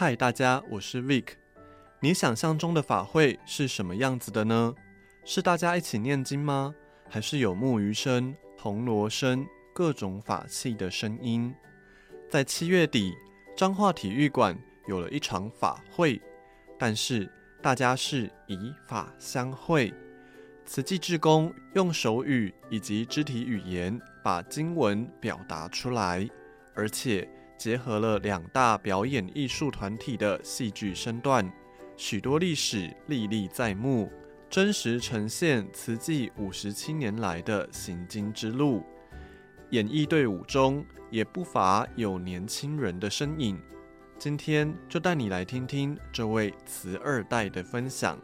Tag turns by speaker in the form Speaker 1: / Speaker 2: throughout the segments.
Speaker 1: 嗨，大家，我是 Vic。你想象中的法会是什么样子的呢？是大家一起念经吗？还是有木鱼声、铜锣声、各种法器的声音？在七月底，彰化体育馆有了一场法会，但是大家是以法相会。慈济志工用手语以及肢体语言把经文表达出来，而且结合了两大表演艺术团体的戏剧身段，许多历史历历在目，真实呈现慈济五十七年来的行经之路。演艺队伍中也不乏有年轻人的身影，今天就带你来听听这位慈二代的分享。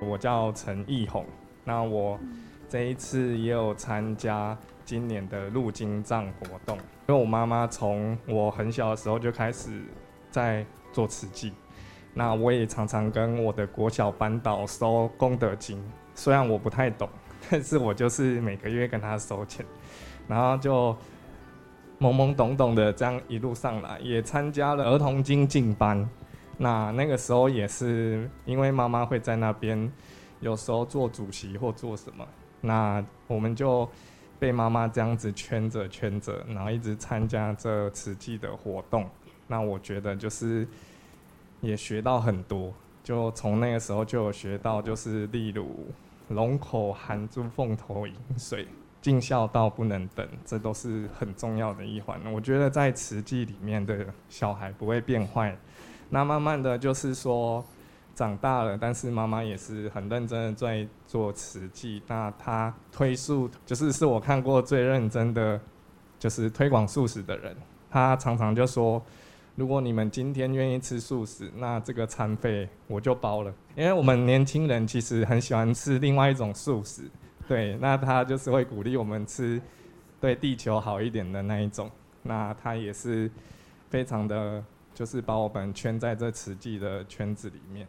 Speaker 2: 我叫陈义宏，那我这一次也有参加今年的入金藏活动，因为我妈妈从我很小的时候就开始在做慈济，那我也常常跟我的国小班导收功德金，虽然我不太懂，但是我就是每个月跟他收钱，然后就懵懵懂懂的这样一路上来，也参加了儿童精进班。那那个时候也是因为妈妈会在那边，有时候做主席或做什么，那我们就被妈妈这样子圈着圈着，然后一直参加这慈济的活动。那我觉得就是也学到很多，就从那个时候就有学到，就是例如龙口含珠凤头饮水，尽孝道不能等，这都是很重要的一环。我觉得在慈济里面的小孩不会变坏。那慢慢的就是说，长大了，但是妈妈也是很认真的在做慈济。那她推素，就是是我看过最认真的，就是推广素食的人。她常常就说，如果你们今天愿意吃素食，那这个餐费我就包了。因为我们年轻人其实很喜欢吃另外一种素食，对，那她就是会鼓励我们吃对地球好一点的那一种。那她也是非常的。就是把我们圈在这慈济的圈子里面。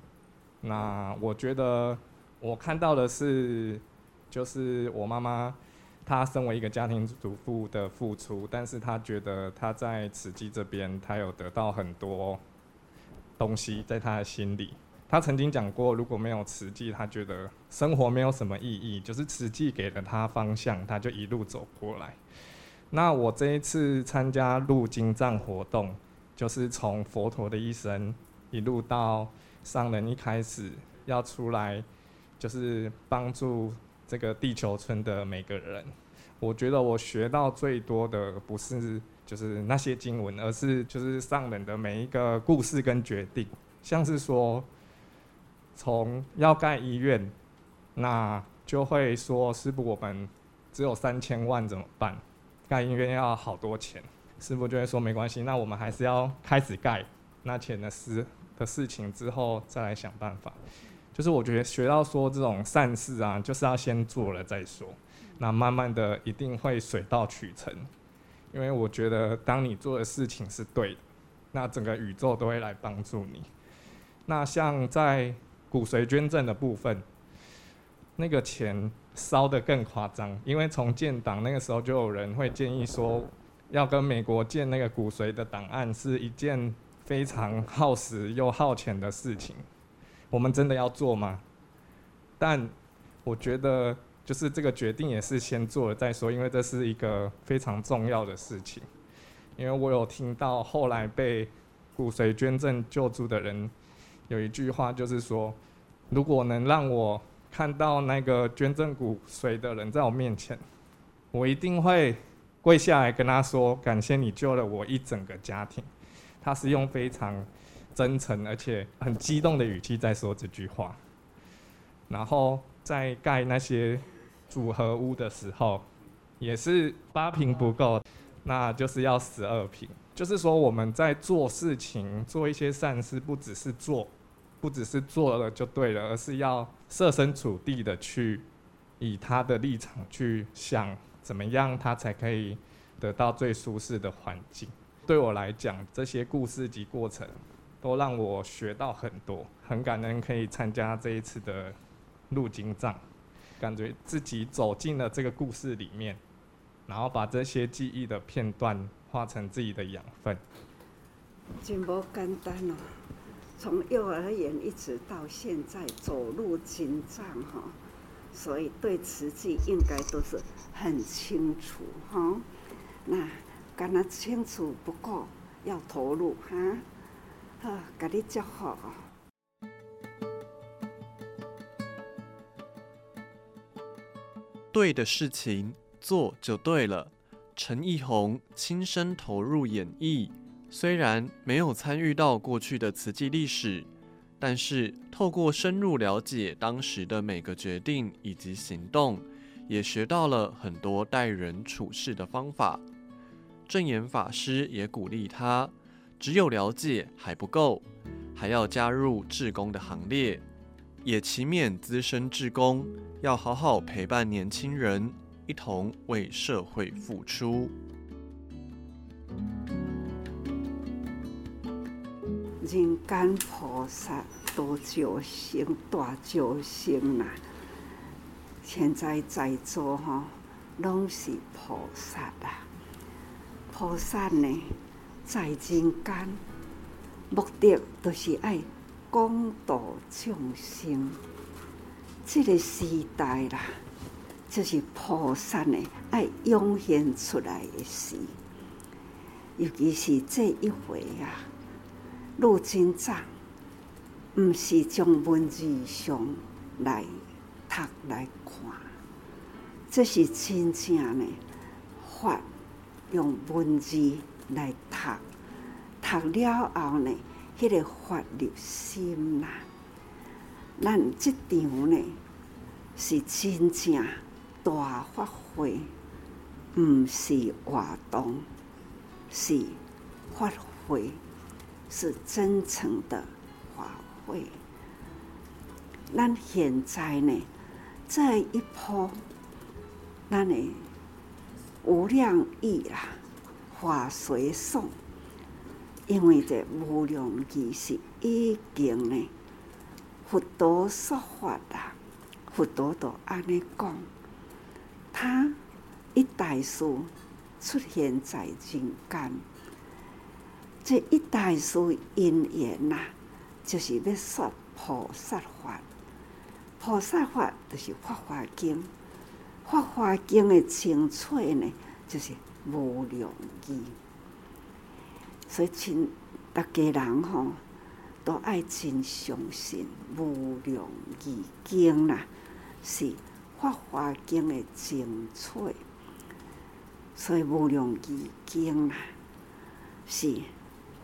Speaker 2: 那我觉得我看到的是，就是我妈妈，她身为一个家庭主妇的付出，但是她觉得她在慈济这边，她有得到很多东西在她的心里。她曾经讲过，如果没有慈济，她觉得生活没有什么意义。就是慈济给了她方向，她就一路走过来。那我这一次参加入经藏活动。就是从佛陀的一生一路到上人一开始要出来，就是帮助这个地球村的每个人。我觉得我学到最多的不是就是那些经文，而是就是上人的每一个故事跟决定。像是说，从要盖医院，那就会说师傅，我们只有三千万怎么办？盖医院要好多钱。师傅就会说没关系，那我们还是要开始盖那钱的事的事情之后再来想办法。就是我觉得学到说这种善事啊，就是要先做了再说，那慢慢的一定会水到渠成。因为我觉得当你做的事情是对的，那整个宇宙都会来帮助你。那像在骨髓捐赠的部分，那个钱烧得更夸张，因为从建党那个时候就有人会建议说。要跟美国建那个骨髓的档案是一件非常耗时又耗钱的事情，我们真的要做吗？但我觉得就是这个决定也是先做了再说，因为这是一个非常重要的事情。因为我有听到后来被骨髓捐赠救助的人有一句话，就是说，如果能让我看到那个捐赠骨髓的人在我面前，我一定会。跪下来跟他说：“感谢你救了我一整个家庭。”他是用非常真诚而且很激动的语气在说这句话。然后在盖那些组合屋的时候，也是八平不够，那就是要十二平。就是说我们在做事情、做一些善事，不只是做，不只是做了就对了，而是要设身处地的去以他的立场去想。怎么样，他才可以得到最舒适的环境？对我来讲，这些故事及过程都让我学到很多，很感恩可以参加这一次的入经藏，感觉自己走进了这个故事里面，然后把这些记忆的片段化成自己的养分。
Speaker 3: 真不简单哦，从幼儿园一直到现在走入精藏哈，所以对慈济应该都是很清楚哈。那干那清楚不够，要投入哈。好，给你祝福。
Speaker 1: 对的事情做就对了。陈义宏亲身投入演绎，虽然没有参与到过去的瓷器历史，但是透过深入了解当时的每个决定以及行动，也学到了很多待人处事的方法。证严法师也鼓励他，只有了解还不够，还要加入志工的行列。也期勉资深志工要好好陪伴年轻人，一同为社会付出。
Speaker 3: 人间菩萨多救生，大救生啦！现在在座哈，拢是菩萨啦。菩萨呢，在人间目的都是爱。广度众生，这个时代啦，就是菩萨呢爱涌现出来的时，尤其是这一回啊，入经藏，唔是从文字上来读来看，这是真正呢法用文字来读，读了后呢。迄个法入心啦，咱即场呢是真正大发挥，毋是活动，是发挥，是真诚的发挥。咱现在呢这一波，咱呢无量意啦，法随诵。因为这无量意是已经呢，佛陀说法啦，佛陀都安尼讲，他一代师出现在人间，这一代师因缘呐，就是要说菩萨法，菩萨法就是《法华经》，《法华经》的精粹呢，就是无量义。所以，亲，大家人吼都爱真相信无量义经啦，是法华经的精粹。所以无量义经啦，是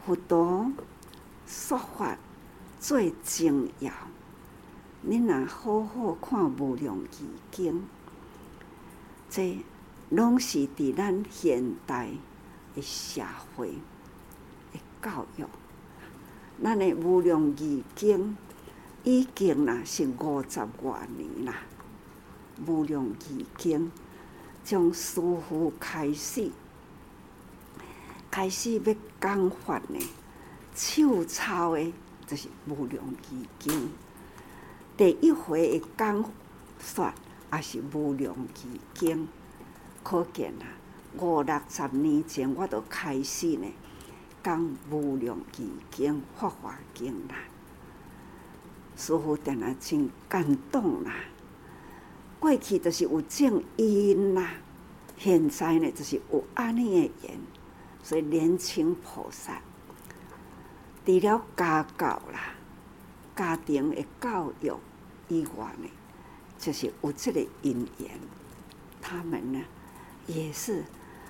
Speaker 3: 佛陀说法最重要。你若好好看无量义经，这拢是伫咱现代的社会诶。教育，咱的无量义经已经啦是五十多年啦。无量义经从师父开始，开始要讲法呢，手抄的就是无量义经。第一回的讲法也是无量义经，可见啦，五六十年前我都开始呢。讲无量义经、法华经啦，师父定来真感动啦。过去就是有正因啦，现在呢就是有安尼的缘，所以年轻菩萨除了家教啦、家庭的教育以外呢，就是有这个因缘，他们呢也是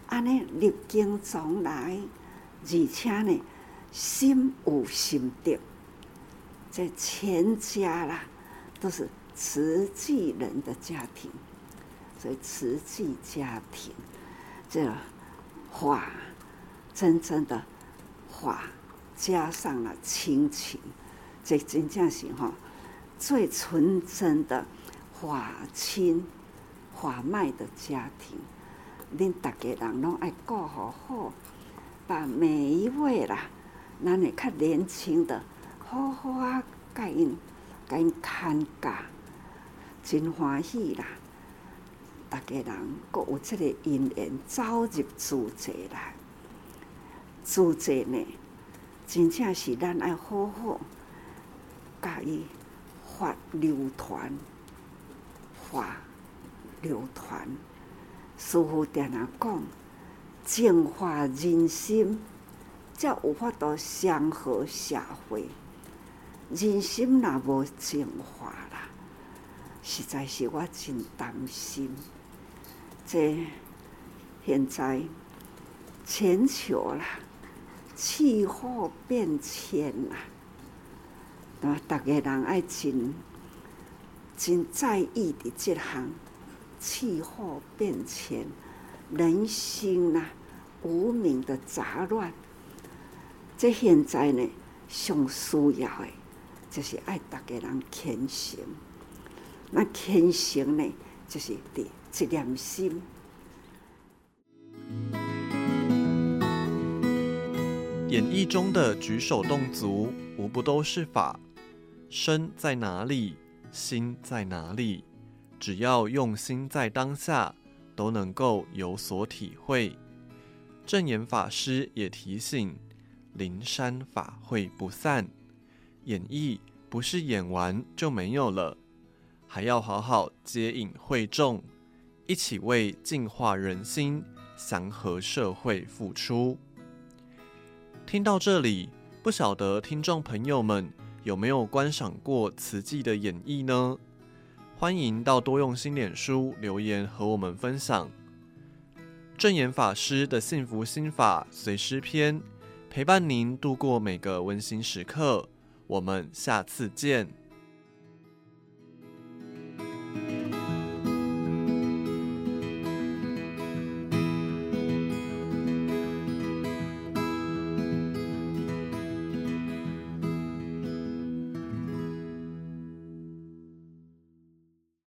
Speaker 3: 安尼历经从来。而且呢，心有心得，这全家啦都是慈济人的家庭，所以慈济家庭这法真正的法加上了亲情，这真正是哈最纯真的法亲法脉的家庭，恁大家人拢爱过好好。把每一位啦，咱会较年轻的，好好啊，甲因甲因看教，真欢喜啦！大家人各有即个因缘走入自在来。自在呢，真正是咱爱好好甲伊法流传，法流传。师父定定讲，净化人心，才有法度祥和社会。人心若无净化啦，实在是我真担心。这现在全球啦，气候变迁啦，那大家人爱真真在意的这行气候变迁，人心呐，无名的杂乱。这现在呢，上需要的。就是爱大家人虔诚，那虔诚呢，就是的一念心。
Speaker 1: 演绎中的举手动足，无不都是法。身在哪里，心在哪里？只要用心在当下，都能够有所体会。证严法师也提醒：灵山法会不散。演绎不是演完就没有了，还要好好接引会众，一起为净化人心、祥和社会付出。听到这里，不晓得听众朋友们有没有观赏过慈济的演绎呢？欢迎到多用心脸书留言和我们分享。正言法师的幸福心法随师篇，陪伴您度过每个温馨时刻。我们下次见。